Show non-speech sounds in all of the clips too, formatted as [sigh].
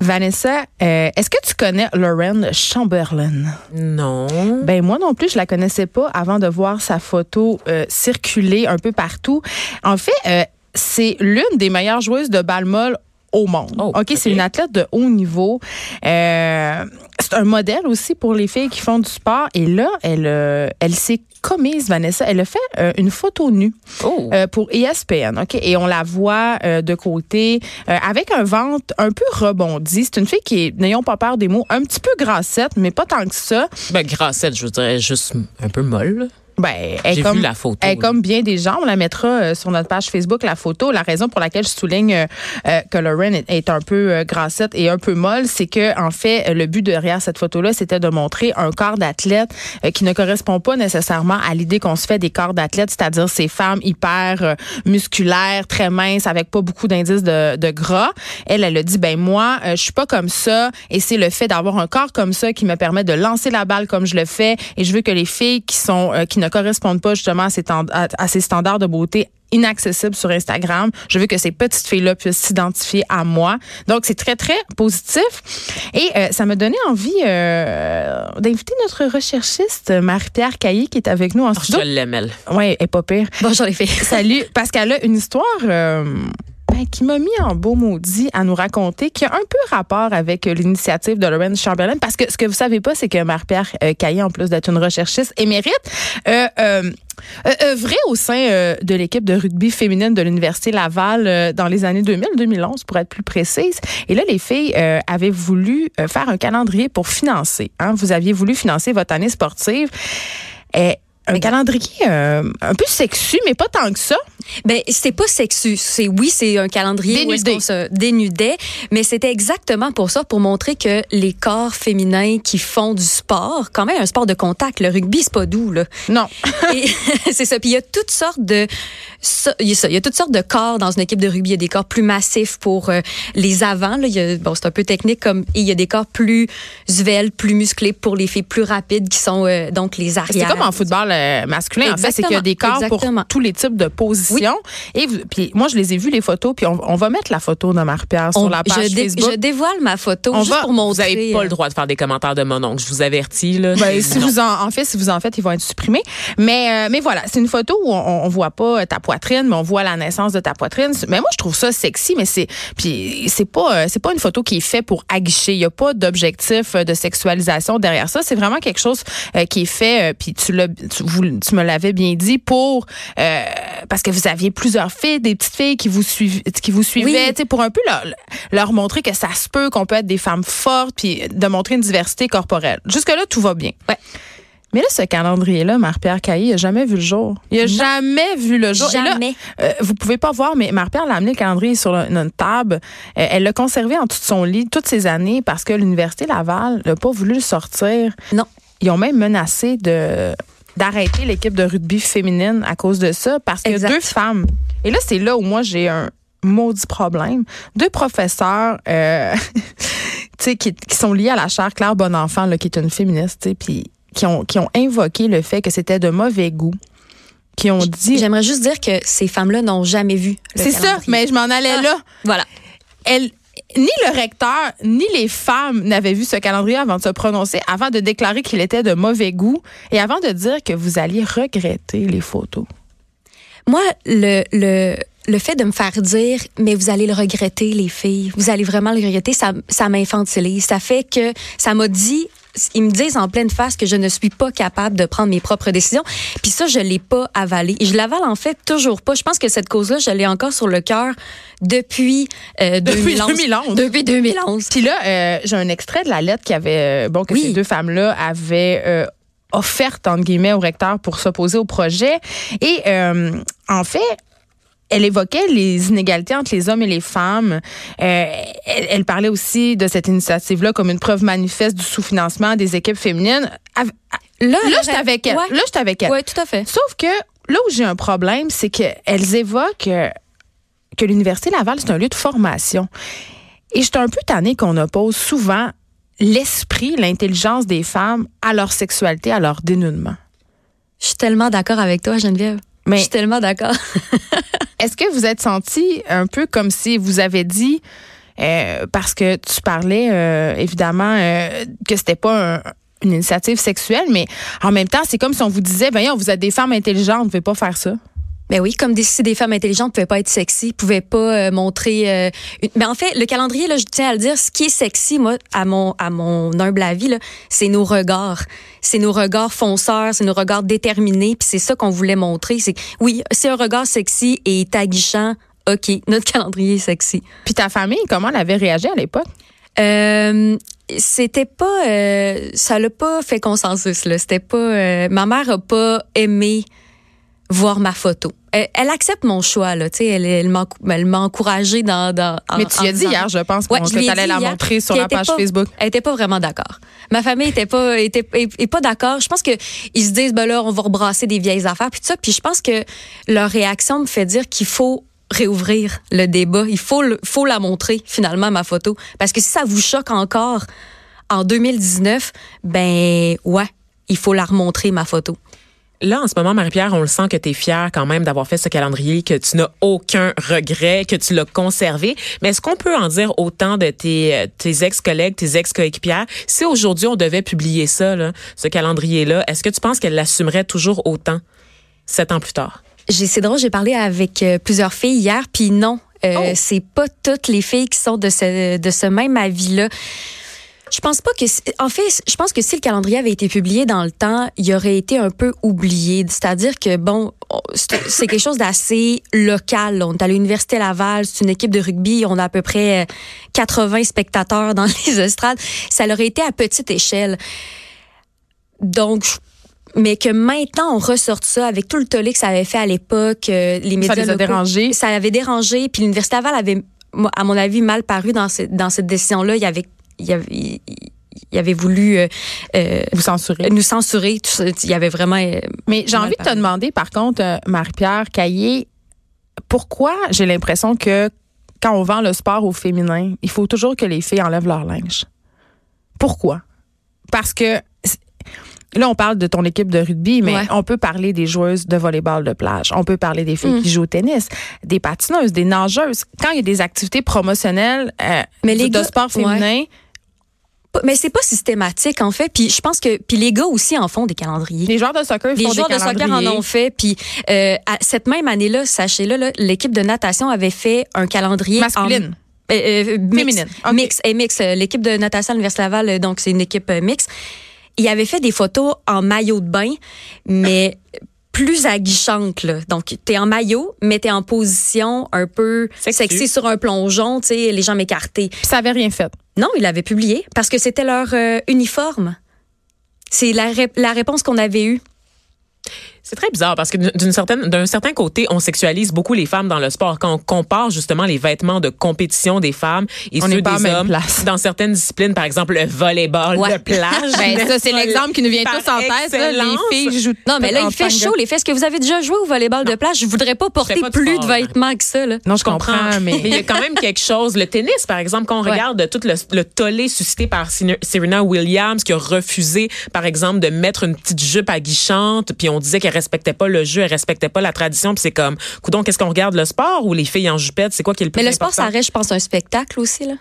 Vanessa, euh, est-ce que tu connais Lauren Chamberlain? Non. Ben moi non plus, je la connaissais pas avant de voir sa photo euh, circuler un peu partout. En fait, euh, c'est l'une des meilleures joueuses de balle molle au monde. Oh, OK, c'est une athlète de haut niveau. Euh, c'est un modèle aussi pour les filles qui font du sport. Et là, elle, euh, elle s'est commise, Vanessa. Elle a fait euh, une photo nue Oh. pour ESPN, OK? Et on la voit de côté avec un ventre un peu rebondi. C'est une fille qui est, n'ayons pas peur des mots, un petit peu grassette, mais pas tant que ça. Ben, grassette, je dirais juste un peu molle. Ben, elle comme, vu la photo, Elle est oui. comme bien des gens. On la mettra euh, sur notre page Facebook, la photo. La raison pour laquelle je souligne euh, euh, que Lauren est, est un peu euh, grassette et un peu molle, c'est que en fait, le but derrière cette photo-là, c'était de montrer un corps d'athlète qui ne correspond pas nécessairement à l'idée qu'on se fait des corps d'athlètes, c'est-à-dire ces femmes hyper musculaires, très minces, avec pas beaucoup d'indices de, de gras. Elle, elle a dit, ben moi, je suis pas comme ça, et c'est le fait d'avoir un corps comme ça qui me permet de lancer la balle comme je le fais, et je veux que les filles qui sont qui ne correspondent pas justement à ces, tend- à, à ces standards de beauté inaccessibles sur Instagram. Je veux que ces petites filles-là puissent s'identifier à moi. Donc, c'est très, très positif. Et euh, ça m'a donné envie euh, d'inviter notre recherchiste, Marie-Pierre Caillé, qui est avec nous en Je studio. l'aime, elle. Oui, elle est pas pire. Bonjour les filles. Salut, parce qu'elle a une histoire euh, ben, qui m'a mis en beau maudit à nous raconter, qui a un peu rapport avec euh, l'initiative de Lauren Chamberlain. Parce que ce que vous savez pas, c'est que Marie-Pierre euh, Caillé, en plus d'être une recherchiste émérite, euh, euh, au sein de l'équipe de rugby féminine de l'Université Laval dans les années 2000-2011, pour être plus précise. Et là, les filles avaient voulu faire un calendrier pour financer. Hein? Vous aviez voulu financer votre année sportive. Euh, un calendrier euh, un peu sexu, mais pas tant que ça. Ben c'est pas sexu, c'est oui, c'est un calendrier où Dénudé. qu'on se dénudait, mais c'était exactement pour ça pour montrer que les corps féminins qui font du sport, quand même un sport de contact, le rugby c'est pas doux là. Non. [laughs] [laughs] C'est ça. Puis il y a toutes sortes de, il y a toutes sortes de corps dans une équipe de rugby. Il y a des corps plus massifs pour euh, les avants. Là, il y a, bon, c'est un peu technique comme, il y a des corps plus sveltes, plus musclés pour les filles plus rapides qui sont euh, donc les C'est arrières. comme en football euh, masculin, en fait, c'est qu'il y a des corps Exactement. pour tous les types de positions. Et vous- puis moi, je les ai vus, les photos, puis on, on va mettre la photo de Marie-Pierre sur On- la page je, dé- Facebook. je dévoile ma photo On juste va- pour Vous montrer. n'avez pas euh, le droit de faire des commentaires de mon oncle. Je vous avertis, là. Ben, si vous en, en fait, si vous en faites, ils vont être supprimés. Mais, euh, mais voilà, c'est une photo où on, on voit pas ta poitrine, mais on voit la naissance de ta poitrine. Mais moi, je trouve ça sexy, mais c'est, puis c'est pas, euh, c'est pas une photo qui est faite pour aguicher. Il y a pas d'objectif euh, de sexualisation derrière ça. C'est vraiment quelque chose euh, qui est fait. euh, Puis tu l'as, tu, vous- tu me l'avais bien dit pour, euh, parce que vous aviez plusieurs filles, des petites filles qui vous suivaient, qui vous suivaient, Oui. tu sais, pour un peu leur, leur montrer que ça se peut, qu'on peut être des femmes fortes, puis de montrer une diversité corporelle. Jusque là, tout va bien. Ouais. Mais là, ce calendrier-là, Marie-Pierre Caillé, il n'a jamais vu le jour. Il n'a jamais vu le jour. Et là, Jamais. euh, vous pouvez pas voir, mais Marie-Pierre l'a amené le calendrier sur le- notre table. Euh, elle l'a conservé en dessous de son lit toutes ces années parce que l'Université Laval n'a pas voulu le sortir. Non. Ils ont même menacé de d'arrêter l'équipe de rugby féminine à cause de ça parce Exact. deux femmes. Et là, c'est là où moi, j'ai un maudit problème. Deux professeurs euh, [laughs] qui, qui sont liés à la chaire Claire Bonenfant, là, qui est une féministe, puis qui ont, qui ont invoqué le fait que c'était de mauvais goût, qui ont dit... J'aimerais juste dire que ces femmes-là n'ont jamais vu. C'est ça, mais je m'en allais Ah. là. Voilà. Elle, ni le recteur, ni les femmes n'avaient vu ce calendrier avant de se prononcer, avant de déclarer qu'il était de mauvais goût et avant de dire que vous alliez regretter les photos. Moi, le, le, le fait de me faire dire, mais vous allez le regretter, les filles, vous allez vraiment le regretter, ça, ça m'infantilise. Ça fait que ça m'a dit, ils me disent en pleine face que je ne suis pas capable de prendre mes propres décisions. Puis ça, je l'ai pas avalé. Et je l'avale en fait toujours pas. Je pense que cette cause-là, je l'ai encore sur le cœur depuis, euh, Depuis 2011. 2011. Depuis 2011. Puis là, euh, j'ai un extrait de la lettre qui avait, euh, bon, que Oui. ces deux femmes-là avaient euh, offerte, entre guillemets, au recteur pour s'opposer au projet. Et euh, en fait, elle évoquait les inégalités entre les hommes et les femmes. Euh, elle, elle parlait aussi de cette initiative-là comme une preuve manifeste du sous-financement des équipes féminines. Av- Là, Là, j'étais avec elle. Ouais. Là, j'étais avec elle. Ouais, tout à fait. Sauf que là où j'ai un problème, c'est qu'elles évoquent euh, que l'Université Laval, c'est un lieu de formation. Et j'étais un peu tannée qu'on oppose souvent l'esprit, l'intelligence des femmes à leur sexualité, à leur dénudement. Je suis tellement d'accord avec toi, Geneviève. Mais Je suis tellement d'accord. [laughs] est-ce que vous êtes senti un peu comme si vous avez dit euh, parce que tu parlais euh, évidemment euh, que c'était pas un- une initiative sexuelle, mais en même temps, c'est comme si on vous disait, voyons, vous êtes des femmes intelligentes, vous ne pouvez pas faire ça? Ben oui, comme des, si des femmes intelligentes pouvaient pas être sexy, pouvaient pas euh, montrer. euh, une- Mais en fait, le calendrier, là, je tiens à le dire, ce qui est sexy, moi, à mon à mon humble avis, là, c'est nos regards, c'est nos regards fonceurs, c'est nos regards déterminés, puis c'est ça qu'on voulait montrer. C'est oui, c'est un regard sexy et taguichant. Ok, notre calendrier est sexy. Puis ta famille, comment elle avait réagi à l'époque? Euh, c'était pas euh, ça l'a pas fait consensus là c'était pas euh, ma mère a pas aimé voir ma photo elle, elle accepte mon choix là tu sais elle, elle m'a elle m'a encouragé dans Mais tu en y as dit hier, je pense, Ouais, que tu allais la hier montrer sur la page pas- Facebook. Elle était pas vraiment d'accord. Ma famille était pas était est, est pas d'accord. Je pense que ils se disent ben là on va rebrasser des vieilles affaires puis tout ça. Puis je pense que leur réaction me fait dire qu'il faut réouvrir le débat. Il faut le- faut la montrer finalement ma photo parce que si ça vous choque encore en 2019, ben ouais, il faut la remontrer ma photo. Là, en ce moment, Marie-Pierre, on le sent que tu es fière quand même d'avoir fait ce calendrier, que tu n'as aucun regret, que tu l'as conservé. Mais est-ce qu'on peut en dire autant de tes, euh, tes ex-collègues, tes ex-coéquipières? Si aujourd'hui, on devait publier ça, là, ce calendrier-là, est-ce que tu penses qu'elle l'assumerait toujours autant, sept ans plus tard? J'ai c'est drôle, j'ai parlé avec euh, plusieurs filles hier, puis non, euh, Oh. c'est pas toutes les filles qui sont de ce de ce même avis-là. Je pense pas que en fait, je pense que si le calendrier avait été publié dans le temps, il aurait été un peu oublié, c'est-à-dire que bon, on- c'est quelque chose d'assez local. On est à l'université Laval, c'est une équipe de rugby, on a à peu près euh, 80 spectateurs dans [laughs] les estrades. Ça aurait été à petite échelle. Donc, mais que maintenant on ressorte ça avec tout le tollé que ça avait fait à l'époque, euh, les médias Ça les a locaux, dérangés? ça avait dérangé. Puis l'université Laval avait, à mon avis, mal paru dans, cette dans cette décision-là. Il y avait, il y avait, il avait voulu euh, euh, Vous censurez. nous censurer. Tout ça. Il y avait vraiment. euh, Mais j'ai envie de te demander, par contre, Marie-Pierre Caillé, pourquoi j'ai l'impression que quand on vend le sport au féminin, il faut toujours que les filles enlèvent leur linge? Pourquoi? Parce que là, on parle de ton équipe de rugby, mais Ouais. on peut parler des joueuses de volleyball de plage. On peut parler des filles Mm. qui jouent au tennis, des patineuses, des nageuses. Quand il y a des activités promotionnelles euh, Mais les de gars- sport féminin, Mais c'est pas systématique en fait. Puis je pense que puis les gars aussi en font des calendriers. les joueurs de soccer Les font joueurs des de soccer en ont fait. Puis euh, à cette même année-là, sachez-le, l'équipe de natation avait fait un calendrier en- Masculine. Euh, euh, mix, Féminine. OK. Mix, et mix. euh, L'équipe de natation à l'Université Laval, euh, donc c'est une équipe euh, mix. Il avait fait des photos en maillot de bain, mais plus aguichantes. Là. Donc, t'es en maillot, mais t'es en position un peu Sexy. sexy sur un plongeon, tu sais, les jambes écartées. Puis ça avait rien fait. Non, il l'avait publié parce que c'était leur euh, uniforme. C'est la, ré- la réponse qu'on avait eue. C'est très bizarre parce que d'une certaine, d'un certain côté, on sexualise beaucoup les femmes dans le sport. Quand on compare justement les vêtements de compétition des femmes et On ceux des hommes place. dans certaines disciplines, par exemple le volleyball Ouais. de plage. [laughs] Ben, ça, c'est l'exemple qui nous vient tous en tête. là. Les filles jouent Non, mais là, il fait chaud. Les fesses que vous avez déjà joué au volleyball de plage, je voudrais pas porter pas plus sport, de vêtements que ça. Là. Non, je Je comprends, comprends, mais il y a quand même [laughs] quelque chose. Le tennis, par exemple, quand on Ouais. regarde tout le, le tollé suscité par Serena Williams, qui a refusé, par exemple, de mettre une petite jupe aguichante, puis on disait qu'elle respectait pas le jeu, elle respectait pas la tradition, puis c'est comme, coudon, qu'est-ce qu'on regarde, le sport ou les filles en jupette, c'est quoi qui est le plus Mais le sport, ça reste, je pense, un spectacle aussi. Là.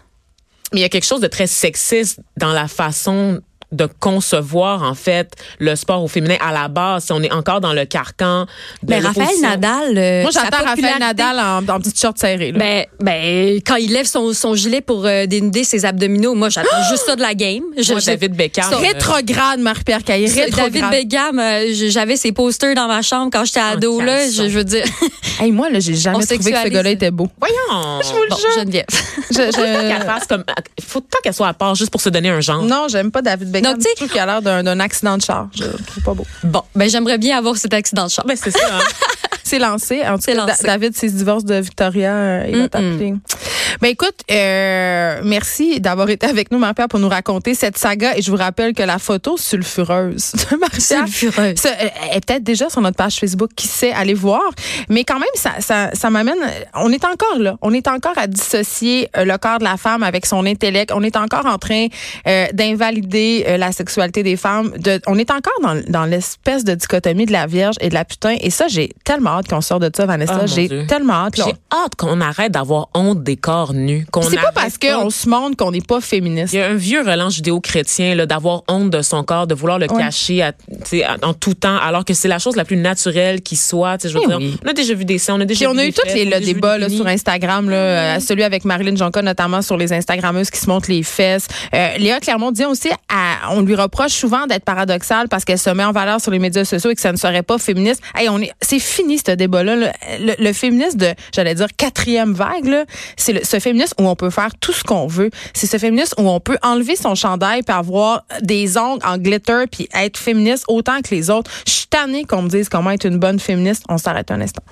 Mais il y a quelque chose de très sexiste dans la façon de concevoir en fait le sport au féminin à la base si on est encore dans le carcan de Mais Raphaël. Nadal. euh, moi, j'attends Raphaël Nadal en, en petite short serrée. là. Ben, ben, quand il lève son, son gilet pour euh, dénuder ses abdominaux, moi, j'attends juste ça de la game. Je- Moi, David Beckham Ça- euh, Rétrograde, Marie-Pierre Caillé. David Rétrograde. Beckham, euh, j- j'avais ses posters dans ma chambre quand j'étais ado. Là, je, je veux dire. [laughs] Hey, moi, là, j'ai jamais On trouvé que ce gars-là était beau. voyons [laughs] Je vous le Bon, jure. Geneviève. Je- je- qu'elle fasse comme faut tant qu'elle soit à part juste pour se donner un genre Non, j'aime pas David Beckham. Donc, tu sais- je trouve qu'il a l'air d'un accident de char. Je trouve pas beau. Bon, ben, j'aimerais bien avoir cet accident de char. ben c'est ça hein. [laughs] C'est lancé. En tout C'est cas, lancé. David, c'est ce divorce de Victoria. euh, il va t'appeler. Ben écoute, euh, merci d'avoir été avec nous, Marie-Pierre, pour nous raconter cette saga. Et je vous rappelle que la photo sulfureuse [laughs] de Marie-Pierre Sulfureuse. Ça, euh, est peut-être déjà sur notre page Facebook, qui sait, aller voir. Mais quand même, ça, ça, ça m'amène. On est encore là. On est encore à dissocier euh, le corps de la femme avec son intellect. On est encore en train euh, d'invalider euh, la sexualité des femmes. De, on est encore dans, dans l'espèce de dichotomie de la vierge et de la putain. Et ça, j'ai tellement hâte qu'on sorte de ça, Vanessa. Oh, j'ai tellement hâte. J'ai hâte qu'on arrête d'avoir honte des corps nus. C'est pas parce qu'on se montre qu'on n'est pas féministe. Il y a un vieux relance judéo-chrétien d'avoir honte de son corps, de vouloir le cacher à, en tout temps, alors que c'est la chose la plus naturelle qui soit. Je veux dire, on a déjà vu des scènes, on a déjà Puis on a eu tous les débats là, sur Instagram, là, celui avec Marilyn Jonka notamment sur les Instagrammeuses qui se montrent les fesses. Euh, Léa Clermont dit aussi, à, on lui reproche souvent d'être paradoxale parce qu'elle se met en valeur sur les médias sociaux et que ça ne serait pas féministe. Hey, on est, c'est fini ce débat-là. Le, le, féminisme de, j'allais dire quatrième vague, c'est ce féminisme où on peut faire tout ce qu'on veut. C'est ce féminisme où on peut enlever son chandail puis avoir des ongles en glitter puis être féministe autant que les autres. Je suis tannée qu'on me dise comment être une bonne féministe. On s'arrête un instant.